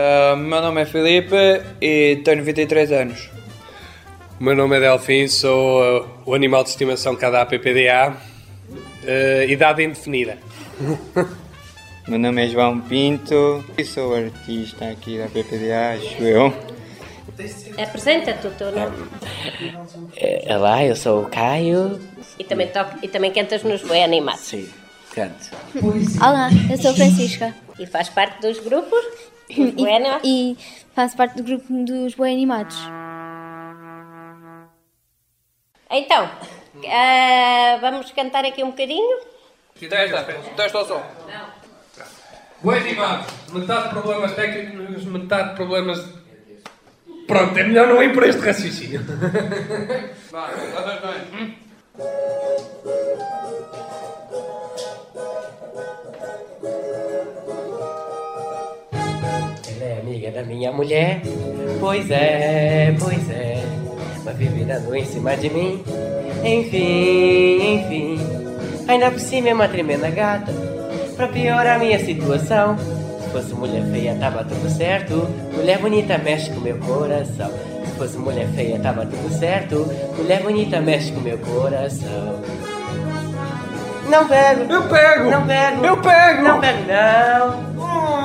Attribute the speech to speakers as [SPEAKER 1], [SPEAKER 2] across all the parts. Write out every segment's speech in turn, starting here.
[SPEAKER 1] Uh, meu nome é Filipe e tenho 23 anos.
[SPEAKER 2] O meu nome é Delfim, sou uh, o animal de estimação cada PPDA, uh, idade indefinida.
[SPEAKER 3] meu nome é João Pinto e sou artista aqui da PPDA, acho eu.
[SPEAKER 4] Apresenta-te o teu nome.
[SPEAKER 5] É, olá, eu sou o Caio.
[SPEAKER 4] E também, toco, e também cantas nos Boi Animados.
[SPEAKER 5] Sim, canto.
[SPEAKER 6] Olá, eu sou Francisca.
[SPEAKER 4] E faz parte dos grupos?
[SPEAKER 6] E, e faço parte do grupo dos Boi Animados.
[SPEAKER 4] Então, uh, vamos cantar aqui um bocadinho?
[SPEAKER 1] Testa, testa o som.
[SPEAKER 2] Boi animados, metade de problemas técnicos, metade de problemas. Pronto, é melhor não ir por este raciocínio.
[SPEAKER 1] Vai, vai, vai.
[SPEAKER 5] Minha mulher, pois é, pois é Mas vive dando em cima de mim. Enfim, enfim Ainda por cima é uma tremenda gata. Pra piorar a minha situação Se fosse mulher feia tava tudo certo. Mulher bonita mexe com meu coração. Se fosse mulher feia tava tudo certo. Mulher bonita mexe com meu coração. Não pego.
[SPEAKER 1] Eu pego.
[SPEAKER 5] Não pego.
[SPEAKER 1] Eu pego.
[SPEAKER 5] Não pego não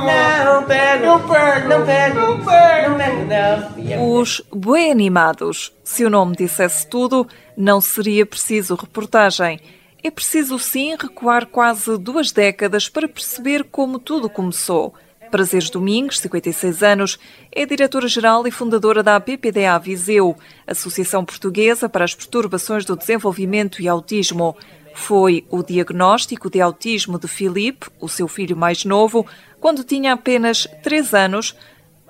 [SPEAKER 5] não pego,
[SPEAKER 1] não pego,
[SPEAKER 5] não pego,
[SPEAKER 1] não pego,
[SPEAKER 5] não pego, não.
[SPEAKER 7] Os Boi Animados. Se o nome dissesse tudo, não seria preciso reportagem. É preciso sim recuar quase duas décadas para perceber como tudo começou. Prazeres Domingos, 56 anos, é diretora-geral e fundadora da APPDA Viseu, Associação Portuguesa para as Perturbações do Desenvolvimento e Autismo. Foi o diagnóstico de autismo de Filipe, o seu filho mais novo, quando tinha apenas 3 anos,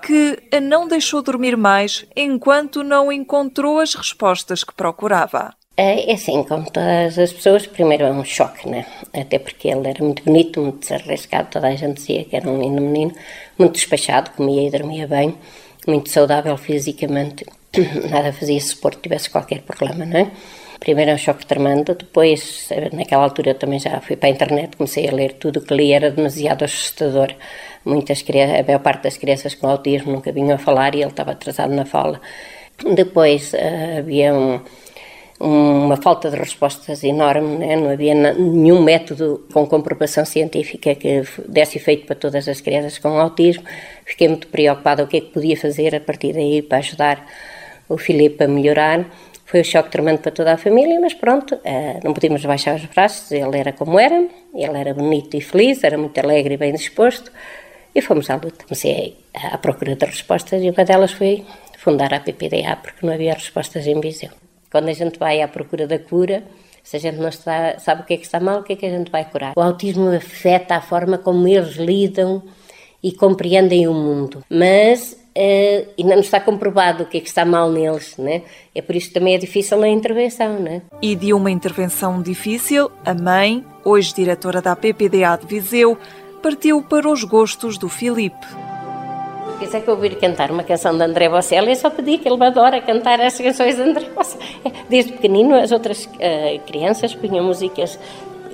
[SPEAKER 7] que a não deixou dormir mais enquanto não encontrou as respostas que procurava.
[SPEAKER 4] É, é assim, como todas as pessoas, primeiro é um choque, né? Até porque ele era muito bonito, muito desarriscado, toda a gente dizia que era um lindo menino, muito despachado, comia e dormia bem, muito saudável fisicamente, nada fazia suporte tivesse qualquer problema, não é? Primeiro é um choque tremendo, depois, naquela altura eu também já fui para a internet, comecei a ler tudo o que li, era demasiado assustador. Muitas crianças, a maior parte das crianças com autismo nunca vinham a falar e ele estava atrasado na fala. Depois uh, havia um, uma falta de respostas enorme, né? não havia nenhum método com comprovação científica que desse efeito para todas as crianças com autismo. Fiquei muito preocupada o que é que podia fazer a partir daí para ajudar o Filipe a melhorar. Foi um choque tremendo para toda a família, mas pronto, eh, não podíamos baixar os braços, ele era como era, ele era bonito e feliz, era muito alegre e bem disposto, e fomos à luta. Comecei à procura de respostas e uma delas foi fundar a PPDA, porque não havia respostas em Viseu. Quando a gente vai à procura da cura, se a gente não está, sabe o que é que está mal, o que é que a gente vai curar? O autismo afeta a forma como eles lidam e compreendem o mundo, mas uh, ainda não está comprovado o que é que está mal neles, né? É por isso que também é difícil a intervenção, né?
[SPEAKER 7] E de uma intervenção difícil, a mãe, hoje diretora da PPDA de Viseu, partiu para os gostos do Filipe.
[SPEAKER 4] Se quiser que eu ouvir cantar uma canção de André Bocelli, é só pedir que ele adora cantar as canções de André Bocelli. Desde pequenino, as outras uh, crianças punham músicas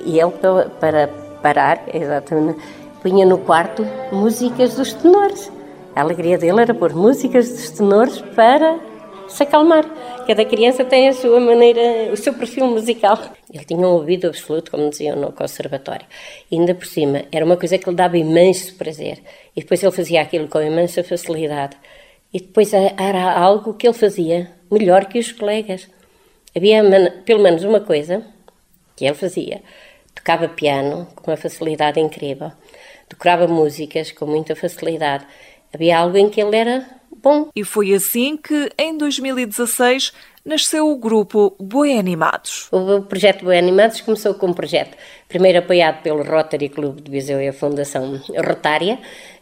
[SPEAKER 4] e ele, para parar, exatamente, punha no quarto músicas dos tenores. A alegria dele era pôr músicas dos tenores para se acalmar. Cada criança tem a sua maneira, o seu perfil musical. Ele tinha um ouvido absoluto, como diziam no conservatório. E ainda por cima, era uma coisa que lhe dava imenso prazer. E depois ele fazia aquilo com imensa facilidade. E depois era algo que ele fazia melhor que os colegas. Havia pelo menos uma coisa que ele fazia. Tocava piano com uma facilidade incrível. Decorava músicas com muita facilidade Havia algo em que ele era bom.
[SPEAKER 7] E foi assim que, em 2016, nasceu o grupo Boi Animados.
[SPEAKER 4] O projeto Boi Animados começou com um projeto, primeiro apoiado pelo Rotary Clube de Viseu e a Fundação Rotária,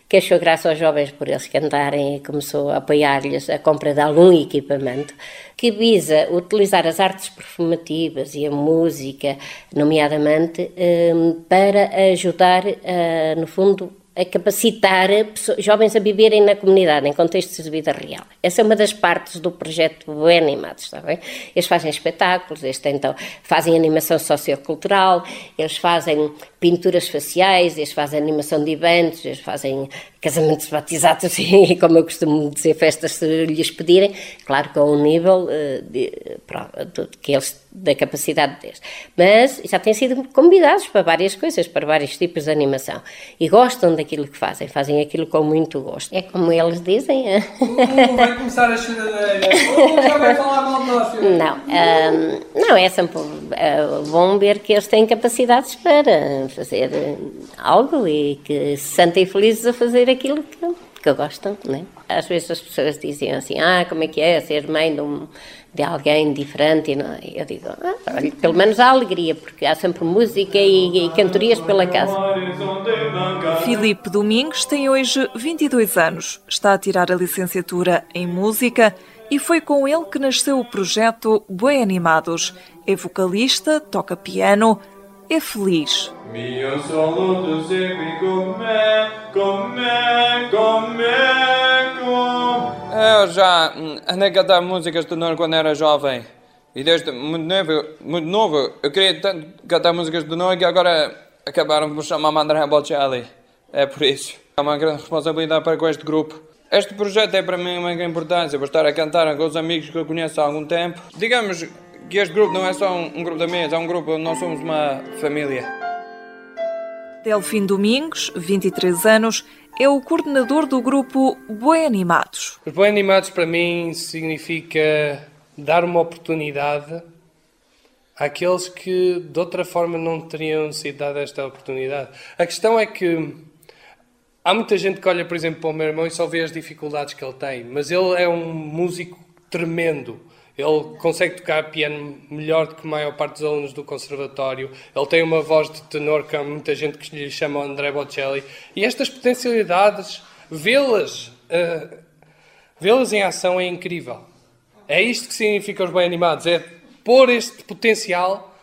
[SPEAKER 4] que achou graça aos jovens por eles cantarem e começou a apoiar-lhes a compra de algum equipamento que visa utilizar as artes performativas e a música, nomeadamente, hum, para ajudar, no fundo, a capacitar jovens a viverem na comunidade, em contextos de vida real. Essa é uma das partes do projeto Bem Animados, está bem? Eles fazem espetáculos, eles tentam, fazem animação sociocultural, eles fazem pinturas faciais, eles fazem animação de eventos, eles fazem casamentos batizados e, como eu costumo dizer, festas se lhes pedirem, claro que a um nível de, de, que eles, da capacidade deles. Mas já têm sido convidados para várias coisas, para vários tipos de animação. E gostam daquilo que fazem, fazem aquilo com muito gosto. É como eles dizem.
[SPEAKER 2] Uh, vai começar a choradeira. Uh, já vai falar mal de nós.
[SPEAKER 4] Não, um, não, é sempre uh, bom ver que eles têm capacidades para fazer algo e que se sentem felizes a fazer aquilo que, que gostam, né? Às vezes as pessoas diziam assim, ah, como é que é ser mãe de, um, de alguém diferente? E eu digo, ah, olha, pelo menos há alegria, porque há sempre música e, e cantorias pela casa.
[SPEAKER 7] Filipe Domingos tem hoje 22 anos, está a tirar a licenciatura em música e foi com ele que nasceu o projeto Boi Animados. É vocalista, toca piano, é feliz.
[SPEAKER 3] Mio solo segui
[SPEAKER 1] já andei a cantar músicas de Nono quando era jovem. E desde muito novo, muito novo eu queria tanto cantar músicas de Nono que agora acabaram por chamar-me André Bocelli. É por isso. É uma grande responsabilidade para com este grupo. Este projeto é para mim uma grande importância, vou estar a cantar com os amigos que eu conheço há algum tempo. Digamos que este grupo não é só um, um grupo de amigos, é um grupo nós somos uma família.
[SPEAKER 7] Delfim Domingos, 23 anos, é o coordenador do grupo Boi Animados.
[SPEAKER 2] Os Boi Animados para mim significa dar uma oportunidade àqueles que de outra forma não teriam sido dada esta oportunidade. A questão é que há muita gente que olha, por exemplo, para o meu irmão e só vê as dificuldades que ele tem, mas ele é um músico tremendo. Ele consegue tocar piano melhor do que a maior parte dos alunos do conservatório. Ele tem uma voz de tenor que há muita gente que lhe chama André Bocelli. E estas potencialidades, vê-las uh, vê-las em ação é incrível. É isto que significa os bem animados, é pôr este potencial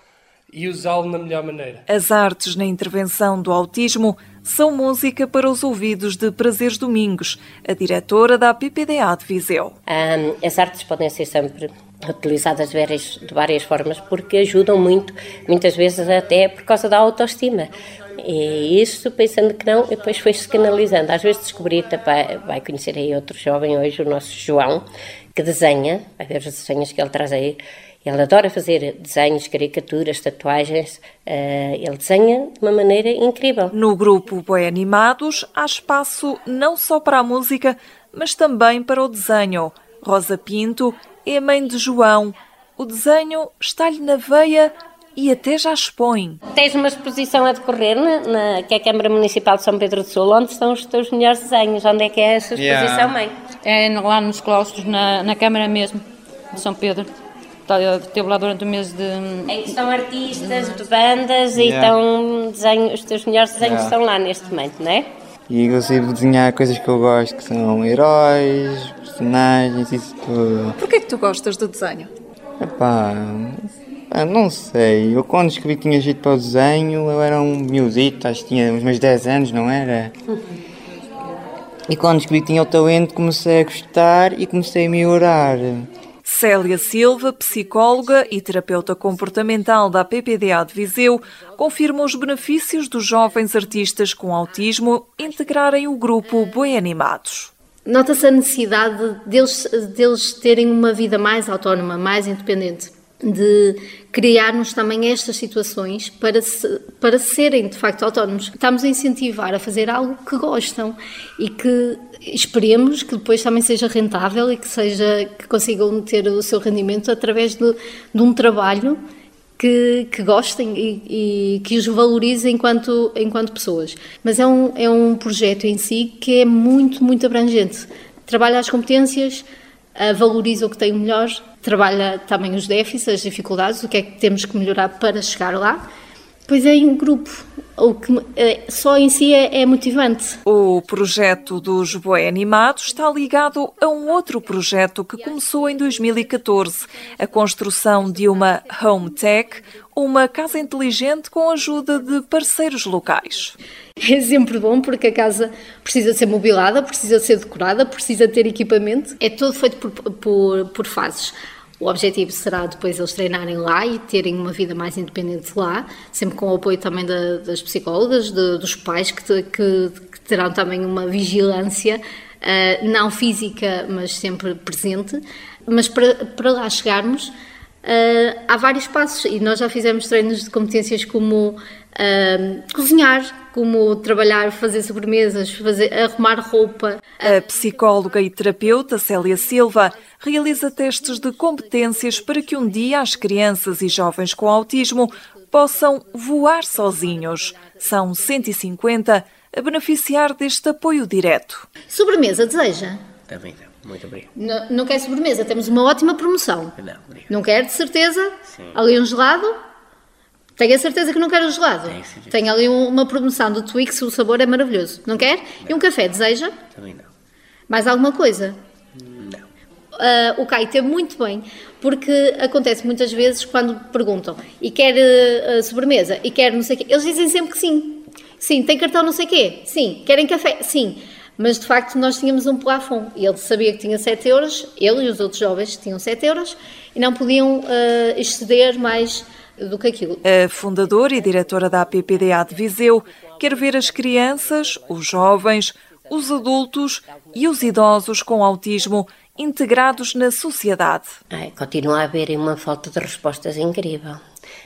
[SPEAKER 2] e usá-lo na melhor maneira.
[SPEAKER 7] As artes na intervenção do autismo são música para os ouvidos de Prazeres Domingos, a diretora da PPDA de Viseu.
[SPEAKER 4] Um, as artes podem ser sempre utilizadas de várias, de várias formas porque ajudam muito, muitas vezes até por causa da autoestima. E isso, pensando que não, depois foi-se canalizando. Às vezes descobri, vai, vai conhecer aí outro jovem hoje, o nosso João, que desenha, vai ver os desenhos que ele traz aí, ele adora fazer desenhos, caricaturas, tatuagens. Uh, ele desenha de uma maneira incrível.
[SPEAKER 7] No grupo Boi Animados há espaço não só para a música, mas também para o desenho. Rosa Pinto é mãe de João. O desenho está-lhe na veia e até já expõe.
[SPEAKER 4] Tens uma exposição a decorrer na, na, que é a Câmara Municipal de São Pedro do Sul, onde estão os teus melhores desenhos. Onde é que é essa exposição, yeah. mãe?
[SPEAKER 8] É lá nos claustros, na, na Câmara mesmo, de São Pedro. Esteve lá durante o mês de.
[SPEAKER 4] Em que estão artistas de bandas yeah. e estão desenho, os teus melhores desenhos yeah. estão lá neste momento, não é?
[SPEAKER 3] E consigo desenhar coisas que eu gosto, que são heróis, personagens, isso tudo.
[SPEAKER 7] Porquê que tu gostas do desenho?
[SPEAKER 3] Epá, não sei. Eu quando escrevi que tinha jeito para o desenho, eu era um miudito, acho que tinha uns meus 10 anos, não era? E quando escrevi que tinha o talento, comecei a gostar e comecei a melhorar.
[SPEAKER 7] Célia Silva, psicóloga e terapeuta comportamental da PPDA de Viseu, confirma os benefícios dos jovens artistas com autismo integrarem o grupo Boi Animados.
[SPEAKER 9] Nota-se a necessidade deles, deles terem uma vida mais autónoma, mais independente de criarmos também estas situações para, se, para serem de facto autónomos. Estamos a incentivar a fazer algo que gostam e que esperemos que depois também seja rentável e que seja que consigam ter o seu rendimento através de, de um trabalho que, que gostem e, e, que os valorizem enquanto, enquanto pessoas. Mas é um, é um projeto em si que é muito, muito abrangente. Trabalha as competências, valoriza o que tem melhor, trabalha também os déficits, as dificuldades, o que é que temos que melhorar para chegar lá. Pois é em grupo, o que é, só em si é, é, motivante.
[SPEAKER 7] O projeto dos Boi Animados está ligado a um outro projeto que começou em 2014, a construção de uma home tech, uma casa inteligente com a ajuda de parceiros locais.
[SPEAKER 9] É sempre bom porque a casa precisa ser mobilada, precisa ser decorada, precisa ter equipamento. É tudo feito por, por, por fases. O objetivo será depois eles treinarem lá e terem uma vida mais independente lá, sempre com o apoio também da, das psicólogas, de, dos pais, que, que, que, terão também uma vigilância, uh, não física, mas sempre presente. Mas para, para lá chegarmos, uh, há vários passos e nós já fizemos treinos de competências como uh, cozinhar, como trabalhar, fazer sobremesas, fazer, arrumar roupa.
[SPEAKER 7] A psicóloga e terapeuta Célia Silva realiza testes de competências para que um dia as crianças e jovens com autismo possam voar sozinhos. São 150 a beneficiar deste apoio direto.
[SPEAKER 9] Sobremesa, deseja?
[SPEAKER 5] Também não. Muito obrigado.
[SPEAKER 9] Não, não quer sobremesa? Temos uma ótima promoção.
[SPEAKER 5] Não, obrigado.
[SPEAKER 9] Não quer, de certeza?
[SPEAKER 5] Sim.
[SPEAKER 9] Ali um gelado? Tenho a certeza que não quer o gelado.
[SPEAKER 5] Tenho certeza.
[SPEAKER 9] Tem ali um- uma promoção do Twix, o sabor é maravilhoso. Não quer? E um café, deseja?
[SPEAKER 5] Também não.
[SPEAKER 9] Mais alguma coisa?
[SPEAKER 5] Não.
[SPEAKER 9] Ah, o Caio teve muito bem, porque acontece muitas vezes quando perguntam e quer ah, sobremesa e quer não sei o quê, eles dizem sempre que sim. Sim, tem cartão não sei o quê? Sim. Querem café? Sim. Mas de facto nós tínhamos um plafond e ele sabia que tinha 7 euros, ele e os outros jovens tinham 7 euros e não podiam ah, exceder mais do que aquilo.
[SPEAKER 7] A fundadora e diretora da APPDA de Viseu quer ver as crianças, os jovens, os adultos e os idosos com autismo integrados na sociedade.
[SPEAKER 4] Ai, continua a haver uma falta de respostas incrível,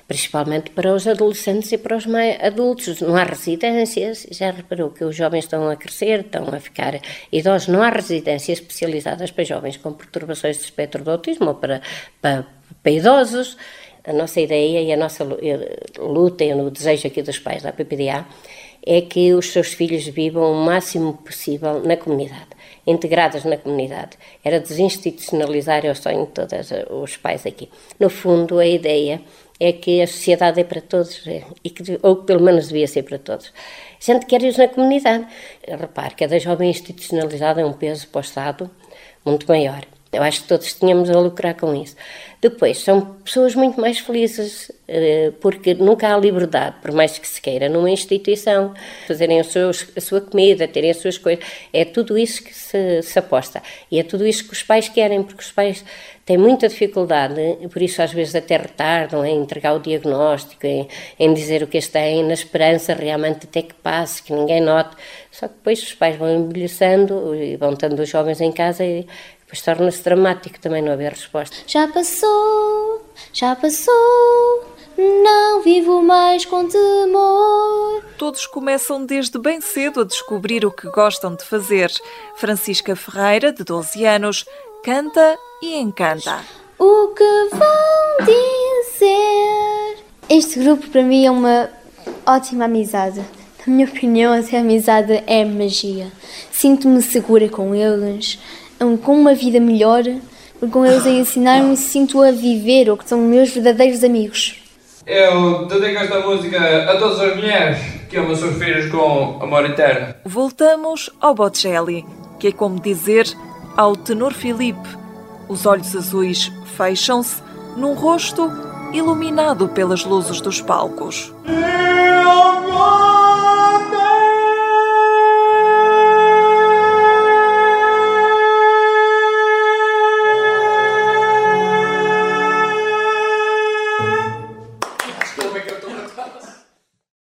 [SPEAKER 4] principalmente para os adolescentes e para os mais adultos. Não há residências, já reparou que os jovens estão a crescer, estão a ficar idosos. Não há residências especializadas para jovens com perturbações de espectro do autismo ou para, para, para idosos. A nossa ideia e a nossa lu- eh, luta e o desejo aqui dos pais da PPDA é que os seus filhos vivam o máximo possível na comunidade, integrados na comunidade. Era desinstitucionalizar o sonho de todos os pais aqui. No fundo, a ideia é que a sociedade é para todos, é, e que, ou que pelo menos devia ser para todos. A gente quer na comunidade. Repare, cada jovem institucionalizado é um peso para o Estado muito maior. Eu acho que todos tínhamos a lucrar com isso. Depois, são pessoas muito mais felizes, eh, porque nunca há liberdade, por mais que se queira, numa instituição, fazerem a sua comida, terem as suas coisas. É tudo isso que se, se aposta. E é tudo isso que os pais querem, porque os pais têm muita dificuldade, por isso às vezes até retardam em entregar o diagnóstico, em, em dizer o que eles têm, na esperança realmente até que passe, que ninguém note. Só que depois os pais vão envelhecendo e vão tendo os jovens em casa e depois torna-se dramático também não haver resposta.
[SPEAKER 6] Já passou, já passou, não vivo mais com temor.
[SPEAKER 7] Todos começam desde bem cedo a descobrir o que gostam de fazer. Francisca Ferreira, de 12 anos, canta e encanta.
[SPEAKER 6] O que vão dizer? Este grupo para mim é uma ótima amizade. Na minha opinião, essa amizade é magia. Sinto-me segura com eles, com uma vida melhor, porque com eles a ensinar-me sinto a viver, ou que são meus verdadeiros amigos.
[SPEAKER 1] Eu dedico esta música a todas as mulheres que amam seus filhos com amor eterno.
[SPEAKER 7] Voltamos ao Bocelli, que é como dizer ao tenor Filipe. Os olhos azuis fecham-se num rosto iluminado pelas luzes dos palcos.
[SPEAKER 10] Eu